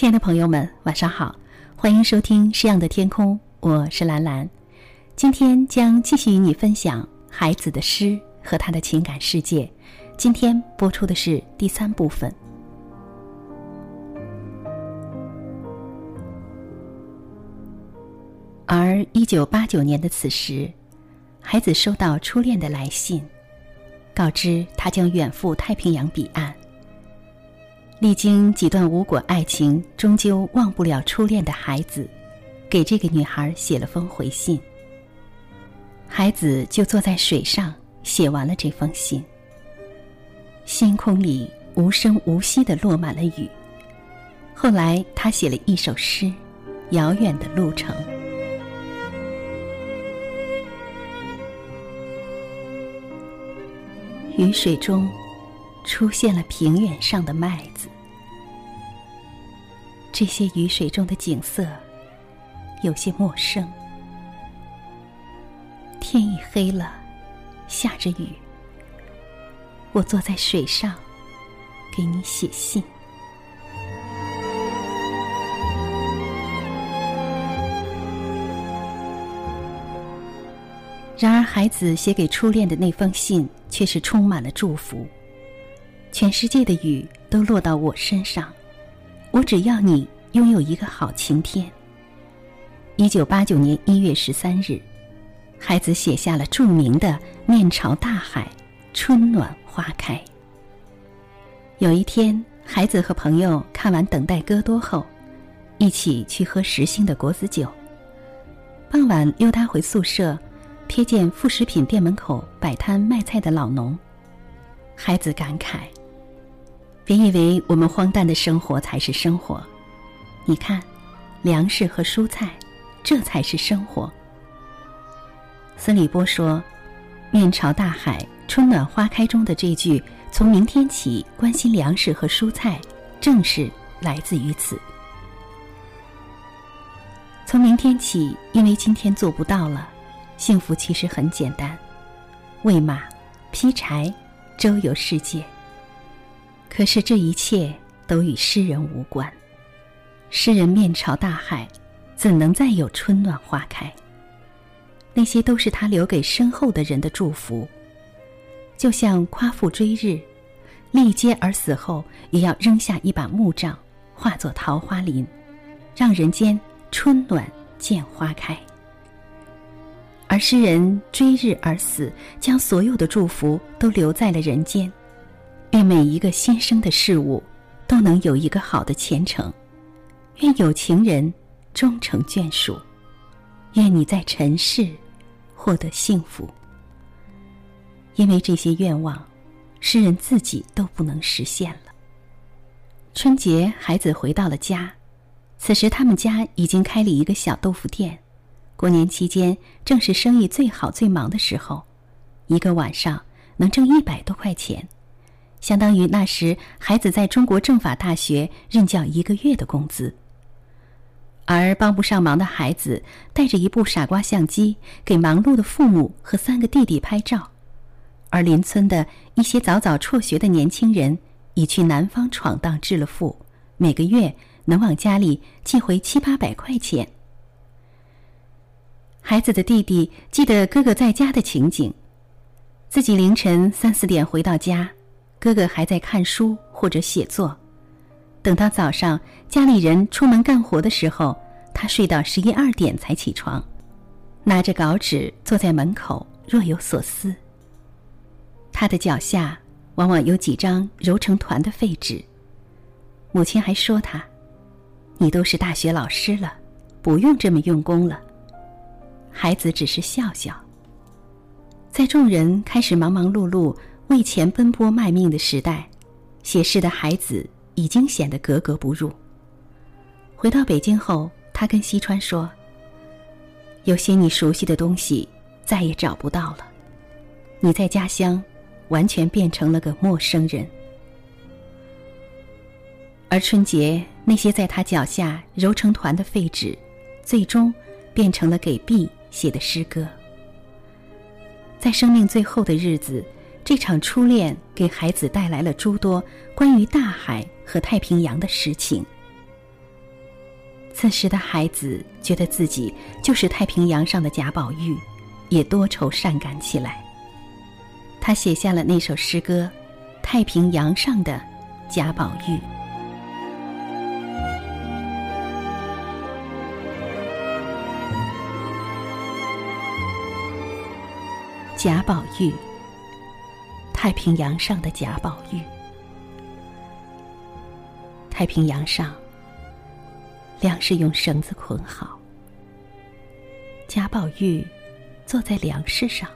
亲爱的朋友们，晚上好，欢迎收听《诗样的天空》，我是兰兰。今天将继续与你分享孩子的诗和他的情感世界。今天播出的是第三部分。而一九八九年的此时，孩子收到初恋的来信，告知他将远赴太平洋彼岸。历经几段无果爱情，终究忘不了初恋的孩子，给这个女孩写了封回信。孩子就坐在水上写完了这封信。星空里无声无息的落满了雨。后来他写了一首诗，《遥远的路程》。雨水中。出现了平原上的麦子，这些雨水中的景色有些陌生。天已黑了，下着雨。我坐在水上，给你写信。然而，孩子写给初恋的那封信却是充满了祝福。全世界的雨都落到我身上，我只要你拥有一个好晴天。一九八九年一月十三日，孩子写下了著名的“面朝大海，春暖花开”。有一天，孩子和朋友看完《等待戈多》后，一起去喝时兴的果子酒。傍晚溜达回宿舍，瞥见副食品店门口摆摊卖菜的老农，孩子感慨。别以为我们荒诞的生活才是生活，你看，粮食和蔬菜，这才是生活。斯里波说：“面朝大海，春暖花开中的这句‘从明天起关心粮食和蔬菜’，正是来自于此。从明天起，因为今天做不到了，幸福其实很简单：喂马、劈柴、周游世界。”可是这一切都与诗人无关。诗人面朝大海，怎能再有春暖花开？那些都是他留给身后的人的祝福。就像夸父追日，历劫而死后，也要扔下一把木杖，化作桃花林，让人间春暖见花开。而诗人追日而死，将所有的祝福都留在了人间。愿每一个新生的事物都能有一个好的前程，愿有情人终成眷属，愿你在尘世获得幸福。因为这些愿望，诗人自己都不能实现了。春节，孩子回到了家，此时他们家已经开了一个小豆腐店。过年期间，正是生意最好最忙的时候，一个晚上能挣一百多块钱。相当于那时孩子在中国政法大学任教一个月的工资。而帮不上忙的孩子带着一部傻瓜相机，给忙碌的父母和三个弟弟拍照；而邻村的一些早早辍学的年轻人，已去南方闯荡致了富，每个月能往家里寄回七八百块钱。孩子的弟弟记得哥哥在家的情景，自己凌晨三四点回到家。哥哥还在看书或者写作，等到早上家里人出门干活的时候，他睡到十一二点才起床，拿着稿纸坐在门口若有所思。他的脚下往往有几张揉成团的废纸。母亲还说他：“你都是大学老师了，不用这么用功了。”孩子只是笑笑。在众人开始忙忙碌碌。为钱奔波卖命的时代，写诗的孩子已经显得格格不入。回到北京后，他跟西川说：“有些你熟悉的东西再也找不到了，你在家乡完全变成了个陌生人。”而春节那些在他脚下揉成团的废纸，最终变成了给 B 写的诗歌。在生命最后的日子。这场初恋给孩子带来了诸多关于大海和太平洋的实情。此时的孩子觉得自己就是太平洋上的贾宝玉，也多愁善感起来。他写下了那首诗歌《太平洋上的贾宝玉》。贾宝玉，太平洋上的贾宝玉。太平洋上，粮食用绳子捆好，贾宝玉坐在粮食上。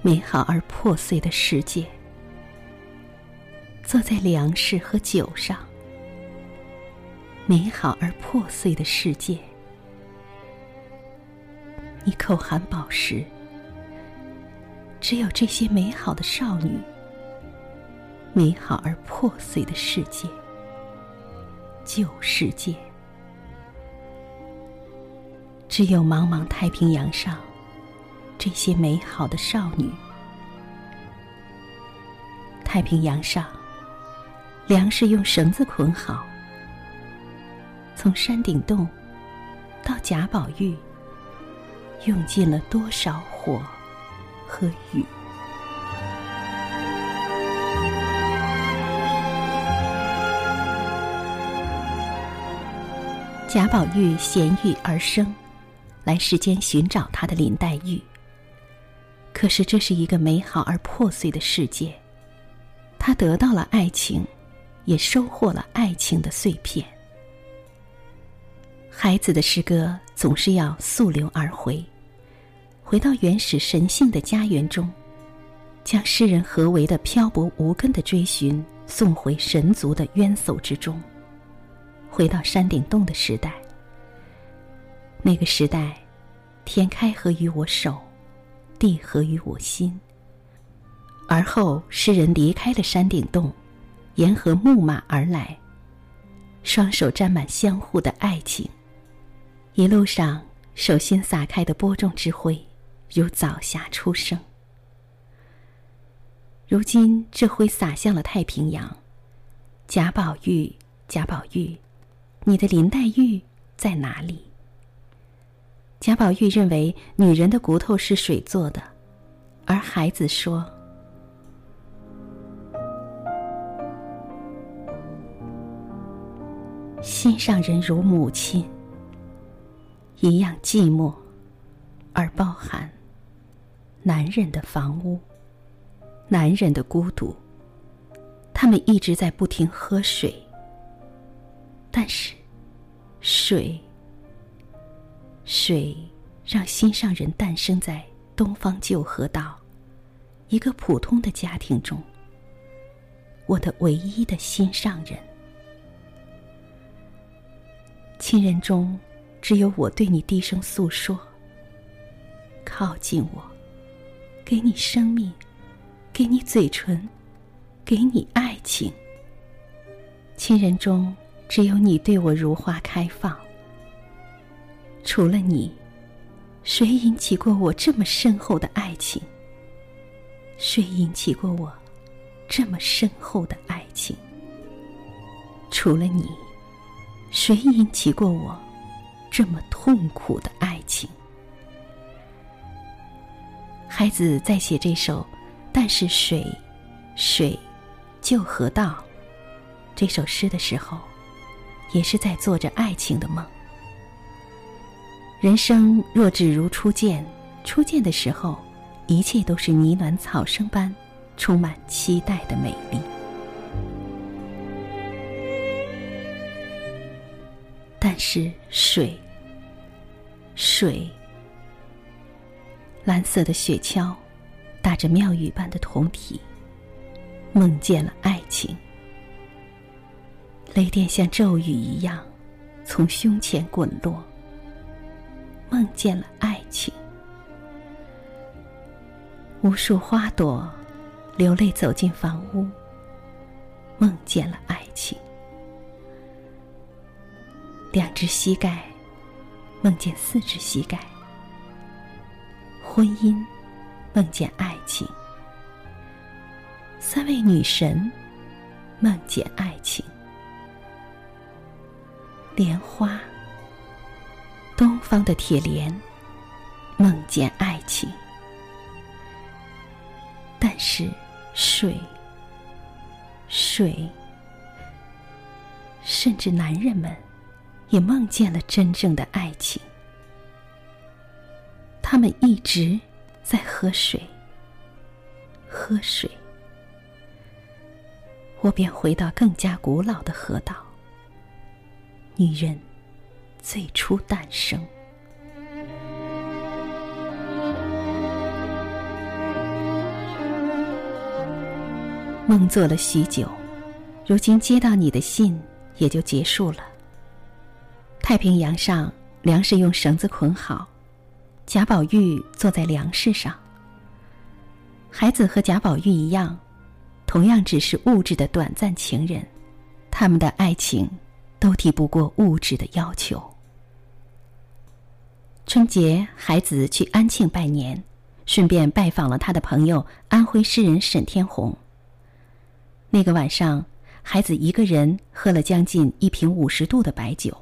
美好而破碎的世界，坐在粮食和酒上。美好而破碎的世界。你口含宝石，只有这些美好的少女，美好而破碎的世界，旧世界，只有茫茫太平洋上这些美好的少女。太平洋上，粮食用绳子捆好，从山顶洞到贾宝玉。用尽了多少火和雨？贾宝玉衔玉而生，来世间寻找他的林黛玉。可是这是一个美好而破碎的世界，他得到了爱情，也收获了爱情的碎片。孩子的诗歌总是要溯流而回，回到原始神性的家园中，将诗人何为的漂泊无根的追寻送回神族的渊叟之中，回到山顶洞的时代。那个时代，天开合于我手，地合于我心。而后，诗人离开了山顶洞，沿河牧马而来，双手沾满相互的爱情。一路上，手心撒开的播种之灰，如早霞初升。如今，这灰洒向了太平洋。贾宝玉，贾宝玉，你的林黛玉在哪里？贾宝玉认为女人的骨头是水做的，而孩子说：“心上人如母亲。”一样寂寞，而包含男人的房屋，男人的孤独。他们一直在不停喝水，但是水，水让心上人诞生在东方旧河道一个普通的家庭中。我的唯一的心上人，亲人中。只有我对你低声诉说。靠近我，给你生命，给你嘴唇，给你爱情。亲人中，只有你对我如花开放。除了你，谁引起过我这么深厚的爱情？谁引起过我这么深厚的爱情？除了你，谁引起过我？这么痛苦的爱情，孩子在写这首《但是水，水，就河道》这首诗的时候，也是在做着爱情的梦。人生若只如初见，初见的时候，一切都是呢暖草生般，充满期待的美丽。但是水，水，蓝色的雪橇，打着庙宇般的铜蹄，梦见了爱情。雷电像骤雨一样从胸前滚落，梦见了爱情。无数花朵流泪走进房屋，梦见了爱情。两只膝盖，梦见四只膝盖；婚姻，梦见爱情；三位女神，梦见爱情；莲花，东方的铁莲，梦见爱情。但是水，水，甚至男人们，也梦见了真正的爱情。他们一直在喝水，喝水。我便回到更加古老的河道。女人最初诞生，梦做了许久，如今接到你的信，也就结束了。太平洋上，粮食用绳子捆好，贾宝玉坐在粮食上。孩子和贾宝玉一样，同样只是物质的短暂情人，他们的爱情。都抵不过物质的要求。春节，孩子去安庆拜年，顺便拜访了他的朋友安徽诗人沈天鸿。那个晚上，孩子一个人喝了将近一瓶五十度的白酒，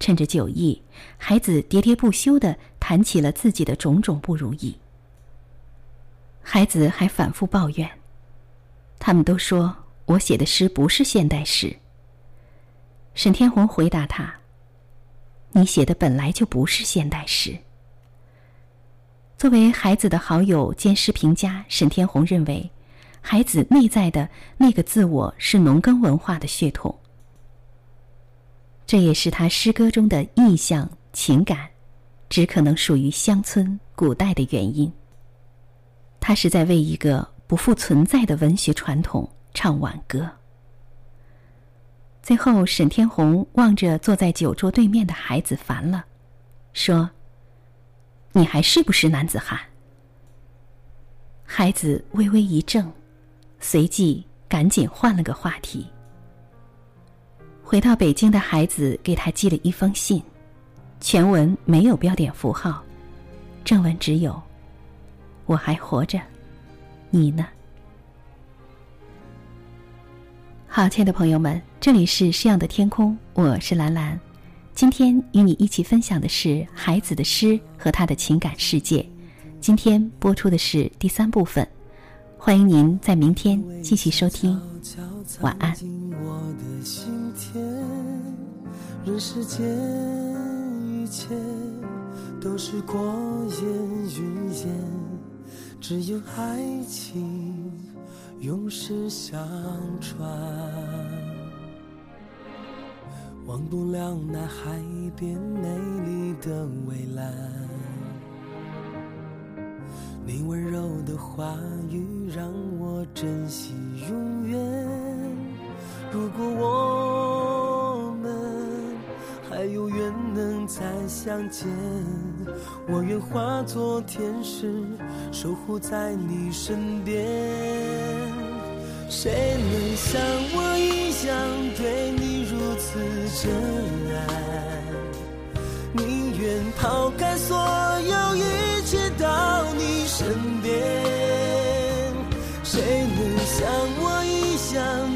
趁着酒意，孩子喋喋不休地谈起了自己的种种不如意。孩子还反复抱怨，他们都说我写的诗不是现代诗。沈天红回答他：“你写的本来就不是现代诗。”作为孩子的好友兼诗评家，沈天红认为，孩子内在的那个自我是农耕文化的血统，这也是他诗歌中的意象情感，只可能属于乡村古代的原因。他是在为一个不复存在的文学传统唱挽歌。最后，沈天鸿望着坐在酒桌对面的孩子，烦了，说：“你还是不是男子汉？”孩子微微一怔，随即赶紧换了个话题。回到北京的孩子给他寄了一封信，全文没有标点符号，正文只有：“我还活着，你呢？”好，亲爱的朋友们，这里是诗样的天空，我是兰兰。今天与你一起分享的是孩子的诗和他的情感世界。今天播出的是第三部分，欢迎您在明天继续收听。晚安。我的心田人世间一切都是过眼云烟，只有爱情。永世相传，忘不了那海边美丽的蔚蓝。你温柔的话语让我珍惜永远。如果我们还有缘能再相见，我愿化作天使，守护在你身边。谁能像我一样对你如此真爱？宁愿抛开所有一切到你身边。谁能像我一样